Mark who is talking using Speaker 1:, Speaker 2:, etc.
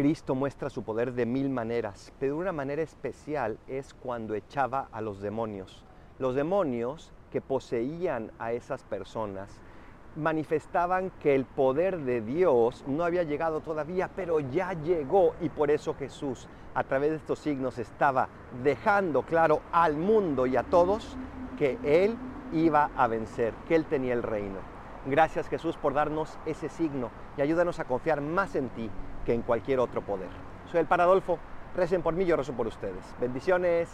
Speaker 1: Cristo muestra su poder de mil maneras, pero una manera especial es cuando echaba a los demonios. Los demonios que poseían a esas personas manifestaban que el poder de Dios no había llegado todavía, pero ya llegó y por eso Jesús a través de estos signos estaba dejando claro al mundo y a todos que Él iba a vencer, que Él tenía el reino. Gracias Jesús por darnos ese signo y ayúdanos a confiar más en ti que en cualquier otro poder. Soy el Paradolfo, recen por mí, yo rezo por ustedes. Bendiciones.